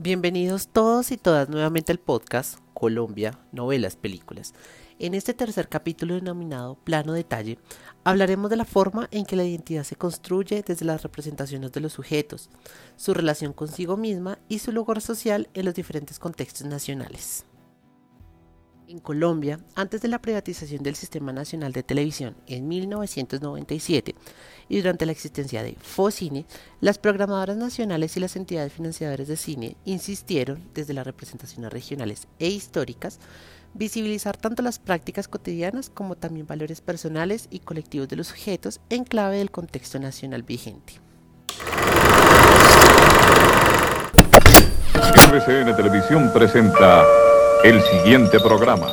Bienvenidos todos y todas nuevamente al podcast Colombia, Novelas, Películas. En este tercer capítulo denominado Plano Detalle, hablaremos de la forma en que la identidad se construye desde las representaciones de los sujetos, su relación consigo misma y su lugar social en los diferentes contextos nacionales. En Colombia, antes de la privatización del Sistema Nacional de Televisión en 1997 y durante la existencia de FOCINE, las programadoras nacionales y las entidades financiadoras de cine insistieron, desde las representaciones regionales e históricas, visibilizar tanto las prácticas cotidianas como también valores personales y colectivos de los sujetos en clave del contexto nacional vigente. RCN Televisión presenta el siguiente programa.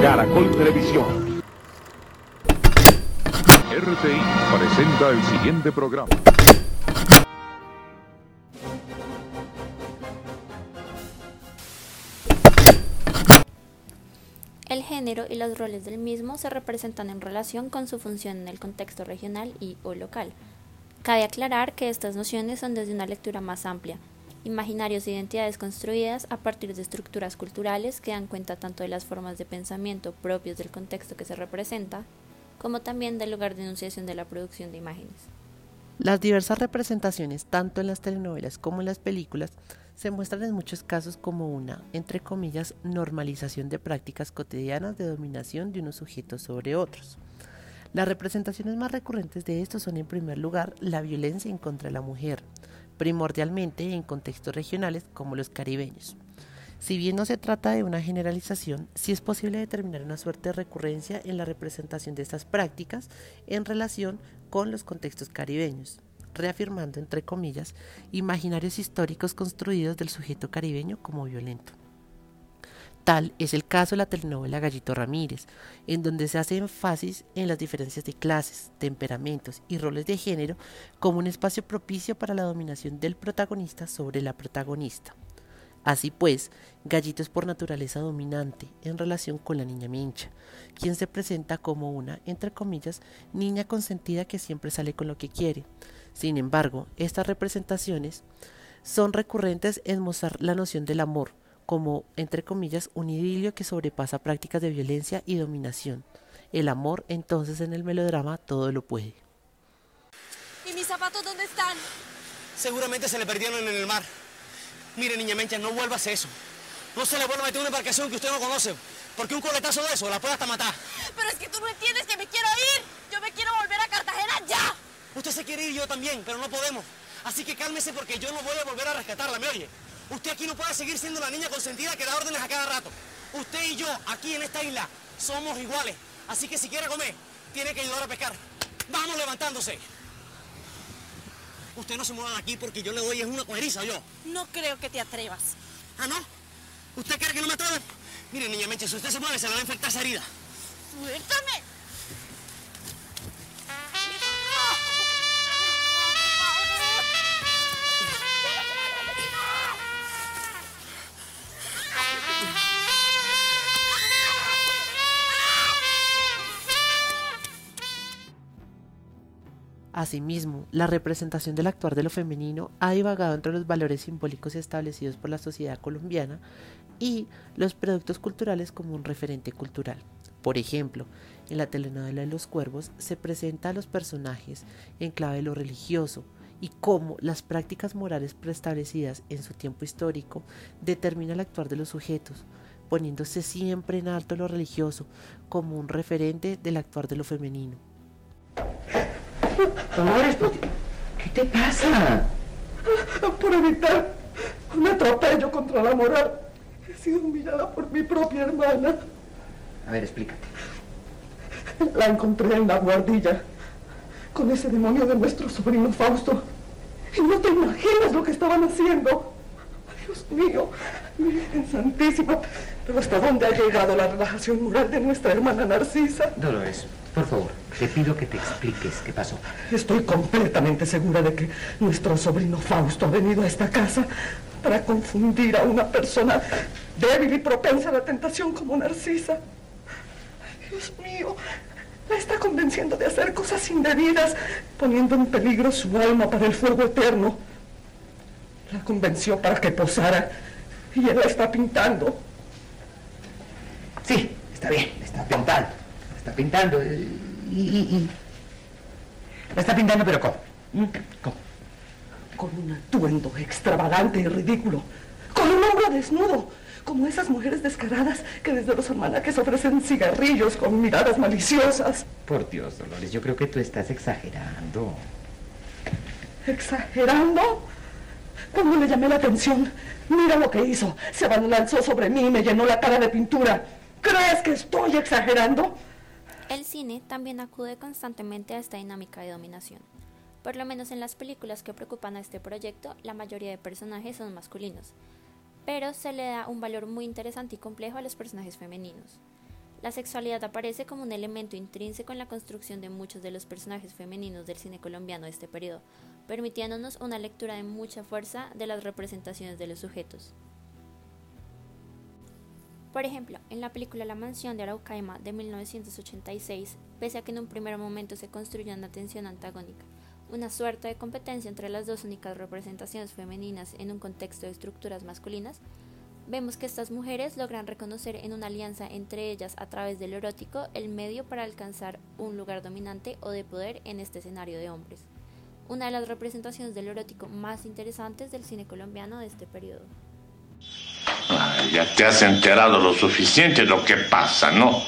Caracol Televisión. RCI presenta el siguiente programa. El género y los roles del mismo se representan en relación con su función en el contexto regional y o local. Cabe aclarar que estas nociones son desde una lectura más amplia, imaginarios e identidades construidas a partir de estructuras culturales que dan cuenta tanto de las formas de pensamiento propios del contexto que se representa, como también del lugar de enunciación de la producción de imágenes. Las diversas representaciones, tanto en las telenovelas como en las películas, se muestran en muchos casos como una, entre comillas, normalización de prácticas cotidianas de dominación de unos sujetos sobre otros. Las representaciones más recurrentes de esto son en primer lugar la violencia en contra de la mujer, primordialmente en contextos regionales como los caribeños. Si bien no se trata de una generalización, sí es posible determinar una suerte de recurrencia en la representación de estas prácticas en relación con los contextos caribeños, reafirmando, entre comillas, imaginarios históricos construidos del sujeto caribeño como violento. Tal es el caso de la telenovela Gallito Ramírez, en donde se hace énfasis en las diferencias de clases, temperamentos y roles de género como un espacio propicio para la dominación del protagonista sobre la protagonista. Así pues, Gallito es por naturaleza dominante en relación con la niña Mincha, quien se presenta como una, entre comillas, niña consentida que siempre sale con lo que quiere. Sin embargo, estas representaciones son recurrentes en mostrar la noción del amor, como, entre comillas, un idilio que sobrepasa prácticas de violencia y dominación. El amor, entonces, en el melodrama todo lo puede. ¿Y mis zapatos dónde están? Seguramente se le perdieron en el mar. Mire, niña Mencha, no vuelva a eso. No se le vuelva a meter una embarcación que usted no conoce, porque un coletazo de eso la puede hasta matar. Pero es que tú no entiendes que me quiero ir. Yo me quiero volver a Cartagena ya. Usted se quiere ir yo también, pero no podemos. Así que cálmese porque yo no voy a volver a rescatarla, ¿me oye? Usted aquí no puede seguir siendo la niña consentida que da órdenes a cada rato. Usted y yo, aquí en esta isla, somos iguales. Así que si quiere comer, tiene que ayudar a pescar. Vamos levantándose. Usted no se mueva de aquí porque yo le doy es una cueriza yo. No creo que te atrevas. ¿Ah, no? ¿Usted cree que no me atreve? Mire, niña Menche, si usted se mueve, se le va a infectar esa herida. ¡Suéltame! Asimismo, la representación del actuar de lo femenino ha divagado entre los valores simbólicos establecidos por la sociedad colombiana y los productos culturales como un referente cultural. Por ejemplo, en la telenovela de los cuervos se presenta a los personajes en clave de lo religioso y cómo las prácticas morales preestablecidas en su tiempo histórico determinan el actuar de los sujetos, poniéndose siempre en alto lo religioso como un referente del actuar de lo femenino. Dolores, ¿qué te pasa? Por evitar un atropello contra la moral, he sido humillada por mi propia hermana. A ver, explícate. La encontré en la guardilla con ese demonio de nuestro sobrino Fausto. Y no te imaginas lo que estaban haciendo. Dios mío, Virgen Santísima. Pero ¿hasta dónde ha llegado la relajación moral de nuestra hermana Narcisa? Dolores, por favor, te pido que te expliques qué pasó. Estoy completamente segura de que nuestro sobrino Fausto ha venido a esta casa para confundir a una persona débil y propensa a la tentación como Narcisa. Dios mío, La está convenciendo de hacer cosas indebidas, poniendo en peligro su alma para el fuego eterno. La convenció para que posara y él la está pintando. Sí, está bien, está pintando. Está pintando. eh, Y, y- y- La está pintando, pero ¿cómo? ¿Mm? ¿Cómo? Con un atuendo extravagante y ridículo. Con un hombro desnudo. Como esas mujeres descaradas que desde los almanaques ofrecen cigarrillos con miradas maliciosas. Por Dios, Dolores, yo creo que tú estás exagerando. ¿Exagerando? Cuando le llamé la atención, mira lo que hizo. Se abalanzó sobre mí y me llenó la cara de pintura. ¿Crees que estoy exagerando? El cine también acude constantemente a esta dinámica de dominación. Por lo menos en las películas que preocupan a este proyecto, la mayoría de personajes son masculinos, pero se le da un valor muy interesante y complejo a los personajes femeninos. La sexualidad aparece como un elemento intrínseco en la construcción de muchos de los personajes femeninos del cine colombiano de este periodo, permitiéndonos una lectura de mucha fuerza de las representaciones de los sujetos. Por ejemplo, en la película La mansión de Araucaima de 1986, pese a que en un primer momento se construye una tensión antagónica, una suerte de competencia entre las dos únicas representaciones femeninas en un contexto de estructuras masculinas, vemos que estas mujeres logran reconocer en una alianza entre ellas a través del erótico el medio para alcanzar un lugar dominante o de poder en este escenario de hombres. Una de las representaciones del erótico más interesantes del cine colombiano de este periodo. Ya te has enterado lo suficiente de lo que pasa, ¿no?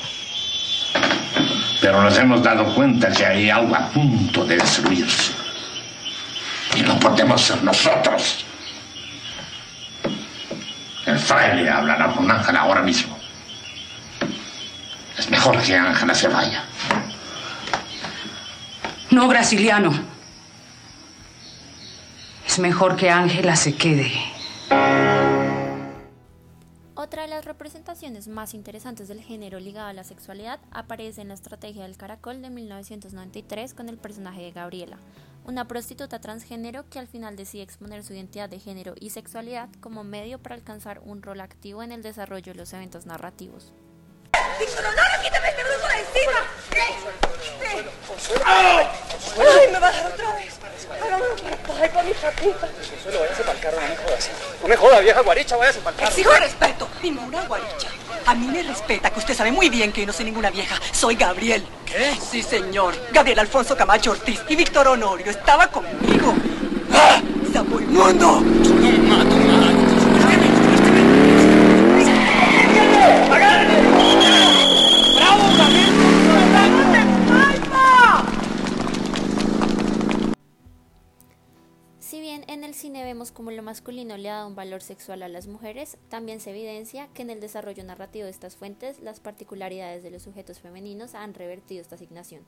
Pero nos hemos dado cuenta que hay algo a punto de destruirse. Y no podemos ser nosotros. El fraile hablará con Ángela ahora mismo. Es mejor que Ángela se vaya. No, Brasiliano. Es mejor que Ángela se quede. Otra de las representaciones más interesantes del género ligado a la sexualidad aparece en la Estrategia del Caracol de 1993 con el personaje de Gabriela, una prostituta transgénero que al final decide exponer su identidad de género y sexualidad como medio para alcanzar un rol activo en el desarrollo de los eventos narrativos. ¡Ignorado, quítame. ¡Ay! ¡Ay, me va a dar otra vez! ¡Hágame un ay, con mi patita! Consuelo, váyase para el carro, no me jodas. No me joda, vieja guaricha, váyase para el carro. Exijo respeto y no una guaricha. A mí me respeta, que usted sabe muy bien que yo no soy ninguna vieja. Soy Gabriel. ¿Qué? Sí, señor. Gabriel Alfonso Camacho Ortiz y Víctor Honorio estaba conmigo. ¡Ah! ¡Sapo inmundo! No mato, ¡Bravo, Gabriel! Si bien en el cine vemos como lo masculino le ha dado un valor sexual a las mujeres, también se evidencia que en el desarrollo narrativo de estas fuentes las particularidades de los sujetos femeninos han revertido esta asignación,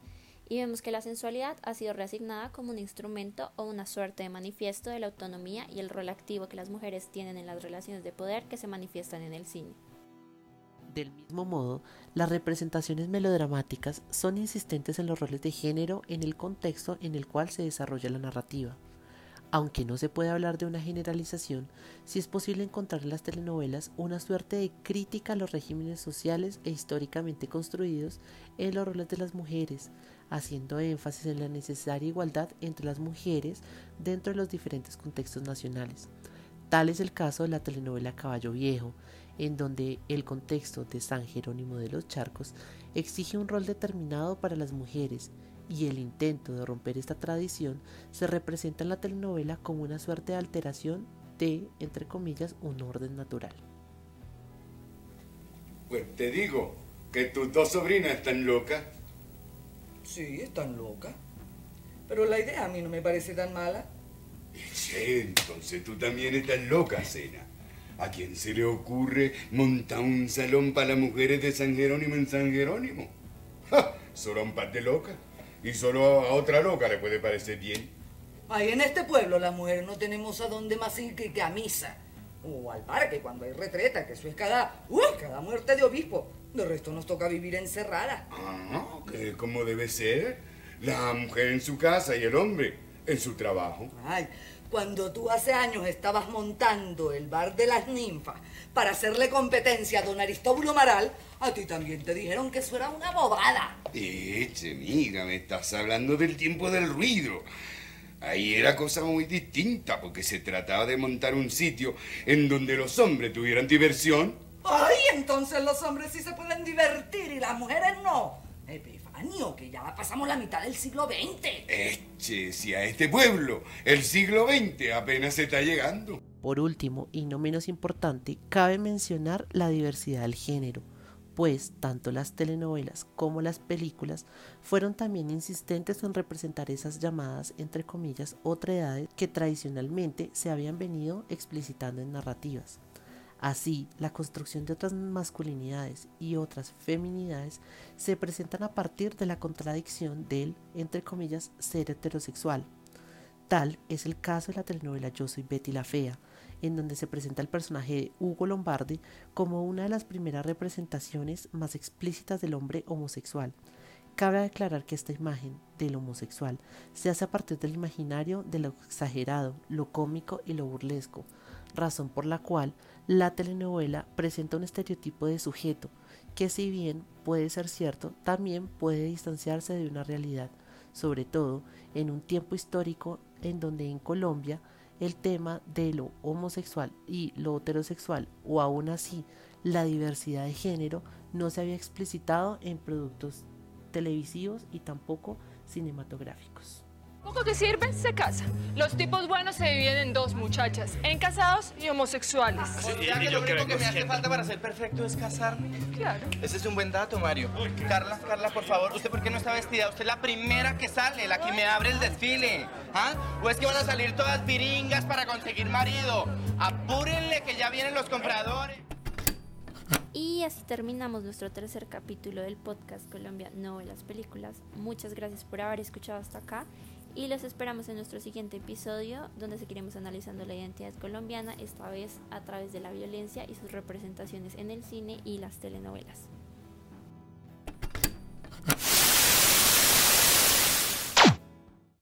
y vemos que la sensualidad ha sido reasignada como un instrumento o una suerte de manifiesto de la autonomía y el rol activo que las mujeres tienen en las relaciones de poder que se manifiestan en el cine. Del mismo modo, las representaciones melodramáticas son insistentes en los roles de género en el contexto en el cual se desarrolla la narrativa. Aunque no se puede hablar de una generalización, sí es posible encontrar en las telenovelas una suerte de crítica a los regímenes sociales e históricamente construidos en los roles de las mujeres, haciendo énfasis en la necesaria igualdad entre las mujeres dentro de los diferentes contextos nacionales. Tal es el caso de la telenovela Caballo Viejo, en donde el contexto de San Jerónimo de los Charcos exige un rol determinado para las mujeres y el intento de romper esta tradición se representa en la telenovela como una suerte de alteración de, entre comillas, un orden natural. Pues te digo que tus dos sobrinas están locas. Sí, están locas. Pero la idea a mí no me parece tan mala. Sí, entonces tú también estás loca, Cena. ¿A quién se le ocurre montar un salón para las mujeres de San Jerónimo en San Jerónimo? ¡Ja! Solo a un par de locas. Y solo a otra loca le puede parecer bien. Ahí en este pueblo las mujeres no tenemos a dónde más ir que, a misa. O al parque cuando hay retreta, que eso es cada, uy, cada muerte de obispo. De resto nos toca vivir encerrada. Ah, que como debe ser. La mujer en su casa y el hombre en su trabajo. Ay, Cuando tú hace años estabas montando el bar de las ninfas para hacerle competencia a don Aristóbulo Maral, a ti también te dijeron que eso era una bobada. Eche, mira, me estás hablando del tiempo del ruido. Ahí era cosa muy distinta, porque se trataba de montar un sitio en donde los hombres tuvieran diversión. Ay, entonces los hombres sí se pueden divertir y las mujeres no. Epifanio, que ya pasamos la mitad del siglo XX. Eche, si a este pueblo el siglo XX apenas se está llegando. Por último, y no menos importante, cabe mencionar la diversidad del género, pues tanto las telenovelas como las películas fueron también insistentes en representar esas llamadas, entre comillas, otredades que tradicionalmente se habían venido explicitando en narrativas. Así, la construcción de otras masculinidades y otras feminidades se presentan a partir de la contradicción del, entre comillas, ser heterosexual. Tal es el caso de la telenovela Yo soy Betty la Fea, en donde se presenta el personaje de Hugo Lombardi como una de las primeras representaciones más explícitas del hombre homosexual. Cabe aclarar que esta imagen del homosexual se hace a partir del imaginario de lo exagerado, lo cómico y lo burlesco, razón por la cual la telenovela presenta un estereotipo de sujeto que si bien puede ser cierto, también puede distanciarse de una realidad, sobre todo en un tiempo histórico en donde en Colombia el tema de lo homosexual y lo heterosexual o aún así la diversidad de género no se había explicitado en productos televisivos y tampoco cinematográficos. Poco que sirve, se casa. Los tipos buenos se dividen en dos muchachas, en casados y homosexuales. ¿Ya que lo único que me hace falta para ser perfecto es casarme? Claro. Ese es un buen dato, Mario. Carla, Carla, por favor, ¿usted por qué no está vestida? Usted es la primera que sale, la que me abre el desfile. ¿Ah? ¿O es que van a salir todas viringas para conseguir marido? Apúrenle que ya vienen los compradores. Y así terminamos nuestro tercer capítulo del podcast Colombia Novelas Películas. Muchas gracias por haber escuchado hasta acá y los esperamos en nuestro siguiente episodio donde seguiremos analizando la identidad colombiana, esta vez a través de la violencia y sus representaciones en el cine y las telenovelas.